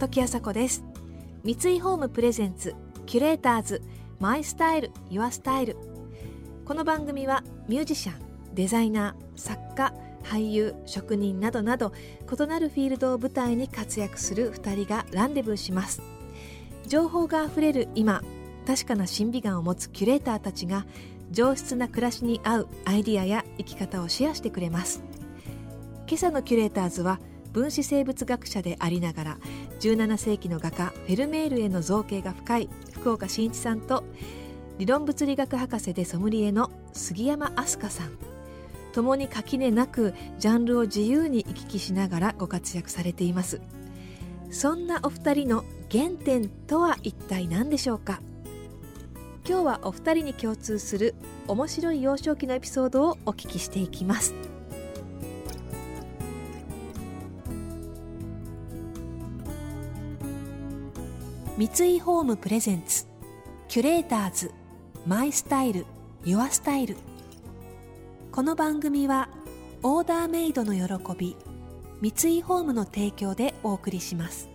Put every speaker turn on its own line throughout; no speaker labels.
時あさこです。三井ホームプレゼンツキュレーターズマイスタイルユアスタイル。この番組はミュージシャンデザイナー作家俳優職人などなど異なるフィールドを舞台に活躍する2人がランデブーします。情報があふれる今確かな審美眼を持つキュレーターたちが上質な暮らしに合うアイディアや生き方をシェアしてくれます。今朝のキュレーターズは分子生物学者でありながら17世紀の画家フェルメールへの造形が深い福岡伸一さんと理論物理学博士でソムリエの杉山飛鳥さん。共に垣根なくジャンルを自由に行き来しながらご活躍されています。そんなお二人の原点とは一体何でしょうか？今日はお二人に共通する面白い幼少期のエピソードをお聞きしていきます。三井ホームプレゼンツ。キュレーターズ。マイスタイル。ユアスタイル。この番組はオーダーメイドの喜び。三井ホームの提供でお送りします。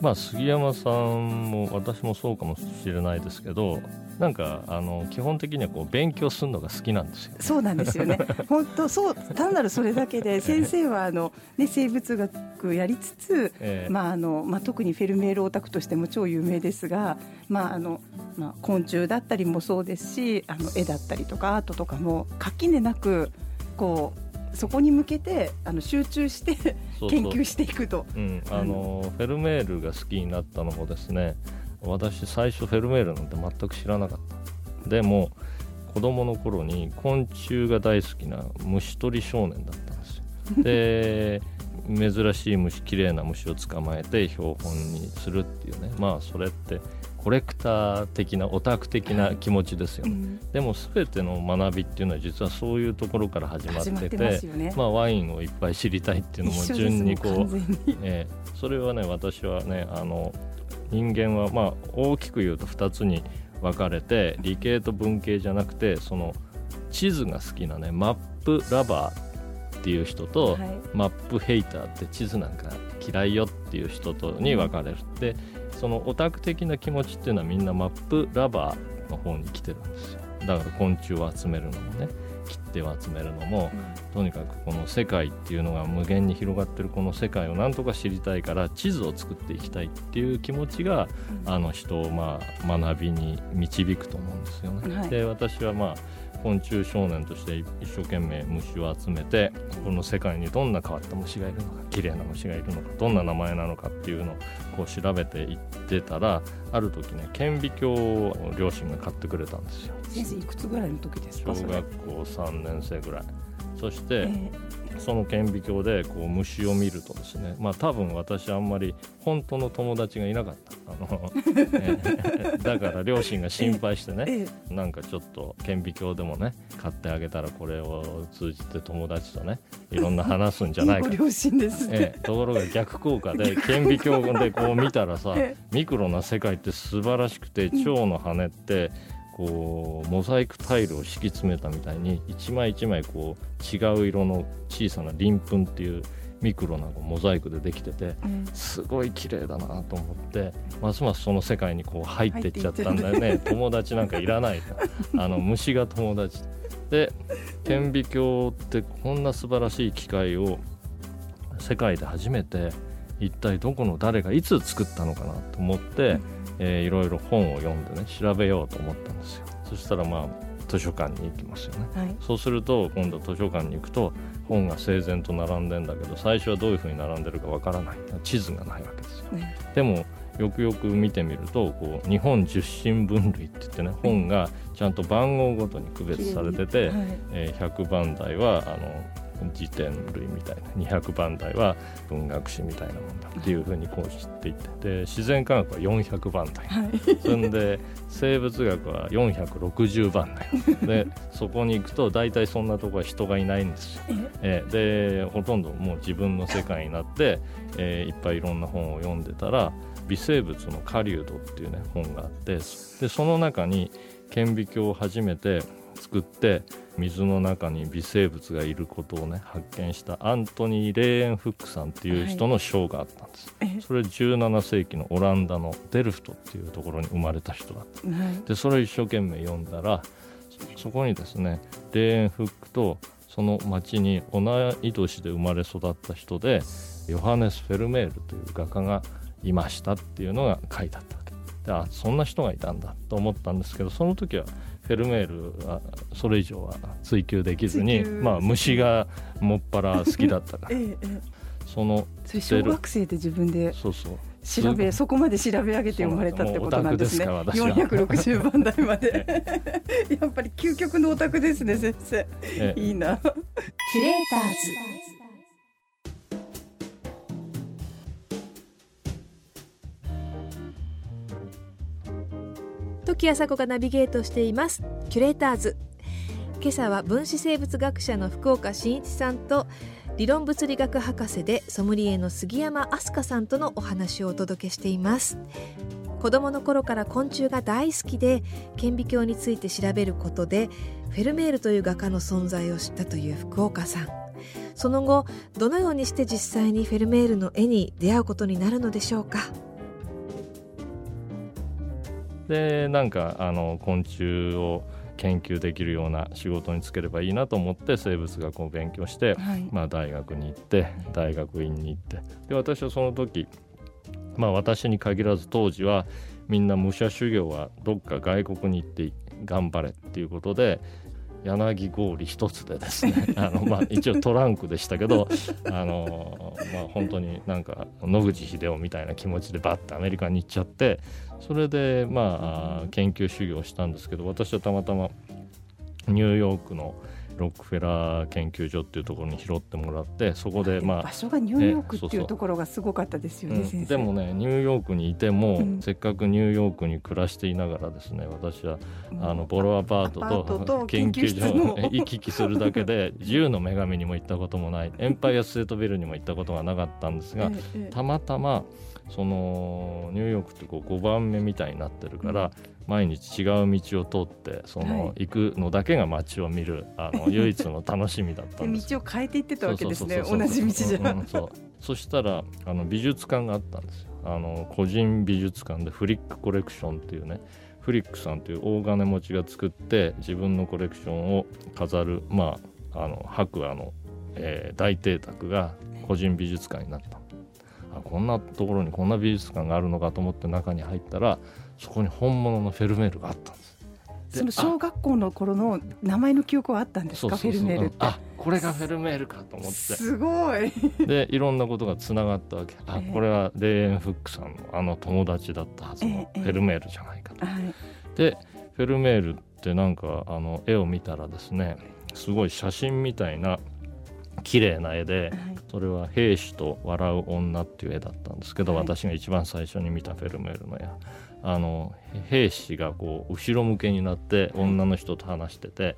まあ杉山さんも私もそうかもしれないですけどなんかあの基本的にはこう勉強するのが好きなんですよ。
そうなんですよね。本当そう単なるそれだけで 先生はあのね生物学やりつつ、えー、まああのまあ特にフェルメールオタクとしても超有名ですが、まああのまあ昆虫だったりもそうですし、あの絵だったりとかアートとかも垣根なくこうそこに向けてあの集中して研究していくと。
うん、あのフェルメールが好きになったのもですね。私最初フェルメールなんて全く知らなかった。でも子供の頃に昆虫が大好きな虫取り少年だったんですよ。で珍しい虫綺麗な虫を捕まえて標本にするっていうね。まあそれってコレクター的なオタク的な気持ちですよね、うん、でも全ての学びっていうのは実はそういうところから始まってて、ね、まあ、ワインをいっぱい知りたいっていうのも順にこう、えー、それはね私はねあの人間はまあ大きく言うと2つに分かれて理系と文系じゃなくてその地図が好きなねマップラバーっていう人と、はい、マップヘイターって地図なんか嫌いよっていう人とに分かれる、うん、でそのオタク的な気持ちっていうのはみんなマップラバーの方に来てるんですよだから昆虫を集めるのもね切手を集めるのも、うん、とにかくこの世界っていうのが無限に広がってるこの世界をなんとか知りたいから地図を作っていきたいっていう気持ちが、うん、あの人をまあ学びに導くと思うんですよね。はい、で私はまあ昆虫少年として一生懸命虫を集めてこの世界にどんな変わった虫がいるのか綺麗な虫がいるのかどんな名前なのかっていうのをこう調べていってたらある時ね顕微鏡を両親が買ってくれたんですよ。
先生いくつぐらいの時ですか
小学校3年生ぐらいそして、えーその顕微鏡でこう虫を見るとですねまあ多分私あんまり本当の友達がいなかった。あの、えだから両親が心配してね、なんかちょっと顕微鏡でもね買ってあげたらこれを通じて友達とねいろんな話すんじゃないか
両親です、
ね、ところが逆効果で顕微鏡でこう見たらさ ミクロな世界って素晴らしくて蝶の羽ってこうモザイクタイルを敷き詰めたみたいに一枚一枚こう違う色の小さな鱗粉っていうミクロなモザイクでできてて、すごい綺麗だなと思ってますますその世界にこう入っていっちゃったんだよね。友達なんかいらない。あの虫が友達。で顕微鏡ってこんな素晴らしい機械を世界で初めて一体どこの誰がいつ作ったのかなと思って、えー、いろいろ本を読んでね調べようと思ったんですよ。そしたらまあ図書館に行きますよね、はい、そうすると今度図書館に行くと本が整然と並んでんだけど最初はどういうふうに並んでるかわからない。地図がないわけですよ、ね、でもよくよく見てみるとこう日本十神分類って言ってね本がちゃんと番号ごとに区別されてて、はい、えー、100番台はあの辞典類みたいな200番台は文学史みたいなもんだっていうふうにこう知っていってで自然科学は400番台、はい、そんで生物学は460番台。でそこに行くと大体そんなとこは人がいないんですよ。えでほとんどもう自分の世界になって、えー、いっぱいいろんな本を読んでたら微生物の狩人っていうね本があってでその中に顕微鏡を初めて作って水の中に微生物がいることをね発見したアントニー・レーエンフックさんっていう人の賞があったんです、はい、それ17世紀のオランダのデルフトっていうところに生まれた人だった、はい、でそれを一生懸命読んだらそこにですねレーエンフックとその町に同い年で生まれ育った人でヨハネス・フェルメールという画家がいましたっていうのが書いてあったであそんな人がいたんだと思ったんですけどその時はフェルメールはそれ以上は追求できずに、まあ、虫がもっぱら好きだったから、ええ、その
小学生で自分でそうそう。調べそこまで調べ上げて生まれたってことなんですね。460番台まで。やっぱり究極のオタクですね先生、いいな。キュレーターズ
時朝子がナビゲートしています。キュレーターズ。今朝は分子生物学者の福岡伸一さんと理論物理学博士でソムリエの杉山飛鳥さんとのお話をお届けしています。子供の頃から昆虫が大好きで顕微鏡について調べることでフェルメールという画家の存在を知ったという福岡さん。その後どのようにして実際にフェルメールの絵に出会うことになるのでしょうか。
でなんかあの昆虫を研究できるような仕事に就ければいいなと思って生物学を勉強して、はい、まあ、大学に行って大学院に行って。で私はその時まあ私に限らず当時はみんな武者修行はどっか外国に行って頑張れっていうことで柳氷一つでですね あの、まあ、一応トランクでしたけど あの、まあ、本当になんか野口英世みたいな気持ちでバッとアメリカに行っちゃってそれでまあ研究修行したんですけど私はたまたまニューヨークのロックフェラー研究所っていうところに拾ってもらってそこでまあ
場所がニューヨークっていうところがすごかったですよね、
うん、でもねニューヨークにいても、うん、せっかくニューヨークに暮らしていながらですね私はあのボロアパートと 研究所 行き来するだけで自由の女神にも行ったこともない。エンパイアステートビルにも行ったことがなかったんですが、たまたまそのニューヨークってこう5番目みたいになってるから、毎日違う道を通ってその、行くのだけが街を見るあの 唯一の楽しみだったんです
道を変えていってたわけですね。同じ道じゃ、うんうん、
そう。そしたらあの美術館があったんですよ。あの個人美術館でフリックコレクションっていうねフリックさんという大金持ちが作って自分のコレクションを飾るまああの白亜の、えー、大邸宅が個人美術館になったあこんなところにこんな美術館があるのかと思って中に入ったらそこに本物のフェルメールがあったんです。
その小学校の頃の名前の記憶はあったんですか？フェルメールって。あ
これがフェルメールかと思って。
すごい。
でいろんなことがつながったわけ。あ、これはレーエン・フックさんのあの友達だったはずのフェルメールじゃないかと、でフェルメールってなんかあの絵を見たらですねすごい写真みたいな綺麗な絵で、それは「兵士と笑う女」っていう絵だったんですけど、私が一番最初に見たフェルメールの絵。あの兵士がこう後ろ向けになって女の人と話してて、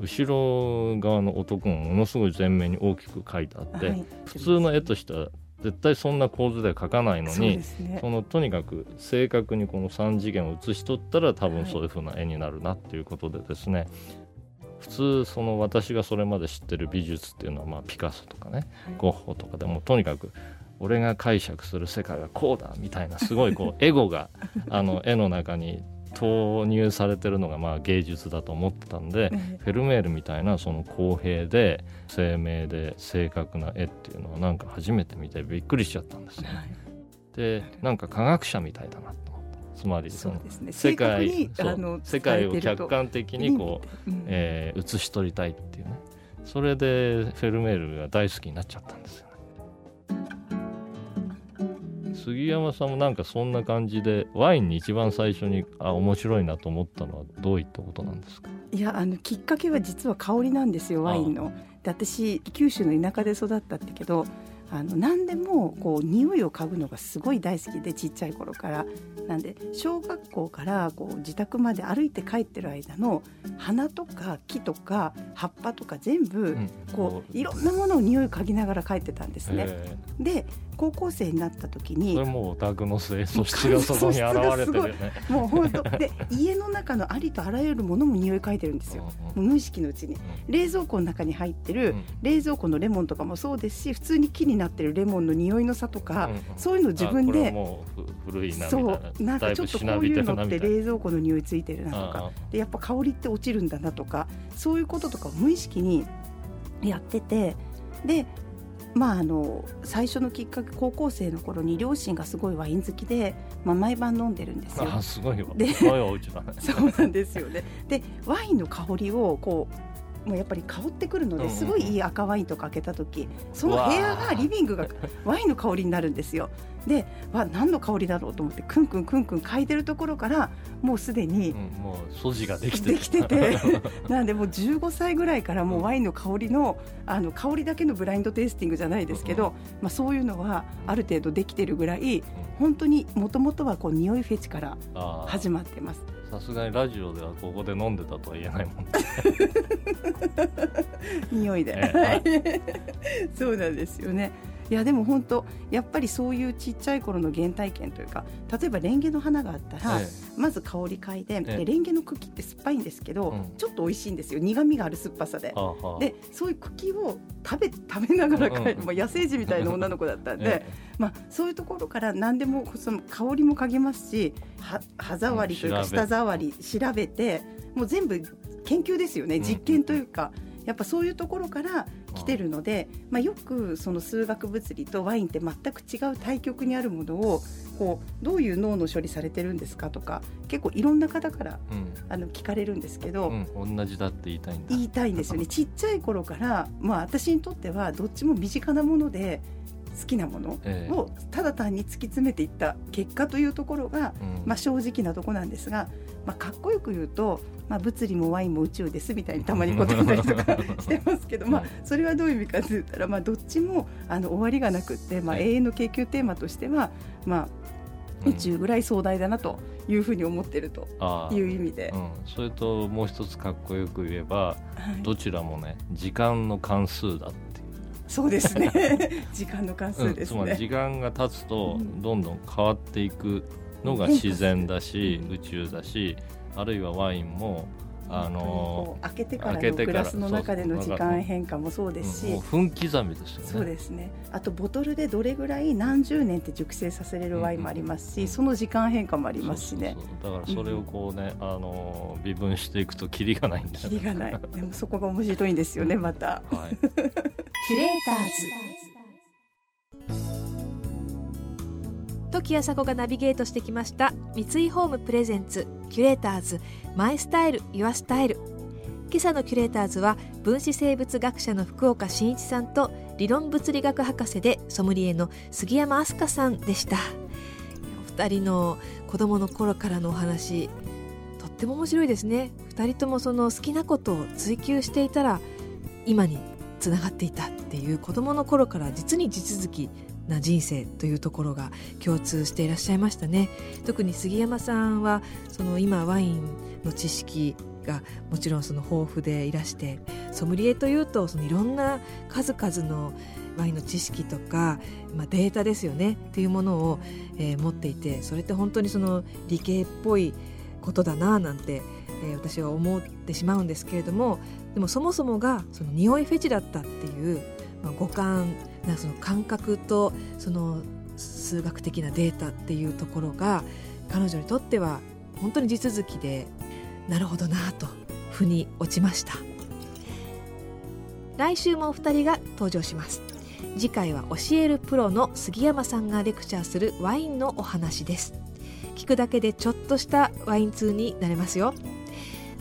後ろ側の男もものすごい前面に大きく描いてあって、普通の絵としては絶対そんな構図では描かないのにそ、のとにかく正確にこの3次元を写し取ったら多分そういうふうな絵になるなっていうことでですね、普通その私がそれまで知ってる美術っていうのはまあピカソとかね、ゴッホとかでもとにかく俺が解釈する世界はこうだみたいなすごいこうエゴが あの絵の中に投入されてるのがまあ芸術だと思ってたんで、フェルメールみたいなその公平で鮮明で正確な絵っていうのはなんか初めて見てびっくりしちゃったんですよ、ね。でなんか科学者みたいだなとつまりその世界世界を客観的にこう、えー、写し取りたいっていうね。それでフェルメールが大好きになっちゃったんですよ。杉山さんもなんかそんな感じでワインに一番最初にあ面白いなと思ったのはどういったことなんですか？
いやあのきっかけは実は香りなんですよワインの。で私九州の田舎で育ったってけどあの何でもこう匂いを嗅ぐのがすごい大好きでちっちゃい頃から。なんで小学校からこう自宅まで歩いて帰ってる間の花とか木とか葉っぱとか全部こういろんなものを匂い嗅ぎながら帰ってたんですね。で高校生になった時に
それもお宅の清素質がそこに現れてるよね。
もう本当で家の中のありとあらゆるものも匂い嗅いでるんですよ、うんうん、無意識のうちに、冷蔵庫の中に入ってる、冷蔵庫のレモンとかもそうですし普通に木になってるレモンの匂いの差とか、うんうん、そういうの自分で
古いな
そうなんかちょっとこういうのって冷蔵庫の匂いついてるなとか。でやっぱ香りって落ちるんだなとかそういうこととか無意識にやっててでまあ、あの最初のきっかけ高校生の頃に両親がすごいワイン好きで、まあ、毎晩飲んでるんですよ。
あすごいわ。すごいお家だね
そうなんですよね。でワインの香りをこうもうやっぱり香ってくるのですごいいい赤ワインとか開けた時その部屋がリビングがワインの香りになるんですよ。でわ何の香りだろうと思ってクンクンクンクン嗅いでるところからもうすでに、うん、
もう素地ができて。
できてて。なんでもう15歳ぐらいからもうワインの香りのあの香りだけのブラインドテイスティングじゃないですけど、まあ、そういうのはある程度できてるぐらい本当にもともとはこう匂いフェチから始まってます。
さすがにラジオではここで飲んでたとは言えないもん
匂いで、ええ、そうなんですよねいやでも本当やっぱりそういうちっちゃい頃の原体験というか例えばレンゲの花があったら、ええ、まず香り嗅いで,、でレンゲの茎って酸っぱいんですけど、うん、ちょっと美味しいんですよ。苦みがある酸っぱさで。でそういう茎を食べ食べながら帰る、うん、まあ、野生児みたいな女の子だったんで、え、まあ、そういうところから何でもその香りも嗅げますし歯触りというか舌触り調べてもう全部研究ですよね。実験というか。やっぱそういうところから来てるので、まあ、よくその数学物理とワインって全く違う対極にあるものをこうどういう脳の処理されてるんですかとか結構いろんな方から、うん、あの聞かれるんですけど、
うん、同じだって言いたいんだ。
言いたいんですよね。ちっちゃい頃から、まあ、私にとってはどっちも身近なもので好きなものをただ単に突き詰めていった結果というところが、まあ、正直なとこなんですが、まあ、かっこよく言うとまあ、物理もワインも宇宙ですみたいにたまに答えたりとか してますけど、まあ、それはどういう意味かといったら、まあ、どっちもあの終わりがなくって、まあ、永遠の研究テーマとしては、まあ、宇宙ぐらい壮大だなというふうに思ってるという意味で、
うん、それともう一つかっこよく言えば、はい、どちらもね時間の関数だって
そうですね。時間の関数ですね、
うん、つまり時間が経つとどんどん変わっていくのが自然だし、宇宙だしあるいはワインも
あの開けてからのグラスの中での時間変化もそうですし、
分刻みですよね。
そうですね。あとボトルでどれぐらい何十年って熟成させれるワインもありますし、その時間変化もありますしね。
だからそれをこうね、あの微分していくとキリがないんだ
キリがない。でもそこが面白いんですよねまた、はい、キュレーター
ズ。時あさこがナビゲートしてきました三井ホームプレゼンツキュレーターズ。マイスタイルユアスタイル。今朝のキュレーターズは分子生物学者の福岡伸一さんと理論物理学博士でソムリエの杉山飛鳥さんでした。お二人の子供の頃からのお話とっても面白いですね。二人ともその好きなことを追求していたら今につながっていたっていう子供の頃から実に地続きな人生というところが共通していらっしゃいましたね。特に杉山さんはその今ワインの知識がもちろんその豊富でいらしてソムリエというとそのいろんな数々のワインの知識とか、まあ、データですよねっていうものを、えー、持っていてそれって本当にその理系っぽいことだななんて、えー、私は思ってしまうんですけれどもでもそもそもがその匂いフェチだったっていう、まあ、五感なその感覚とその数学的なデータっていうところが彼女にとっては本当に地続きでなるほどなと腑に落ちました。来週もお二人が登場します。次回は教えるプロの杉山さんがレクチャーするワインのお話です。聞くだけでちょっとしたワイン通になれますよ。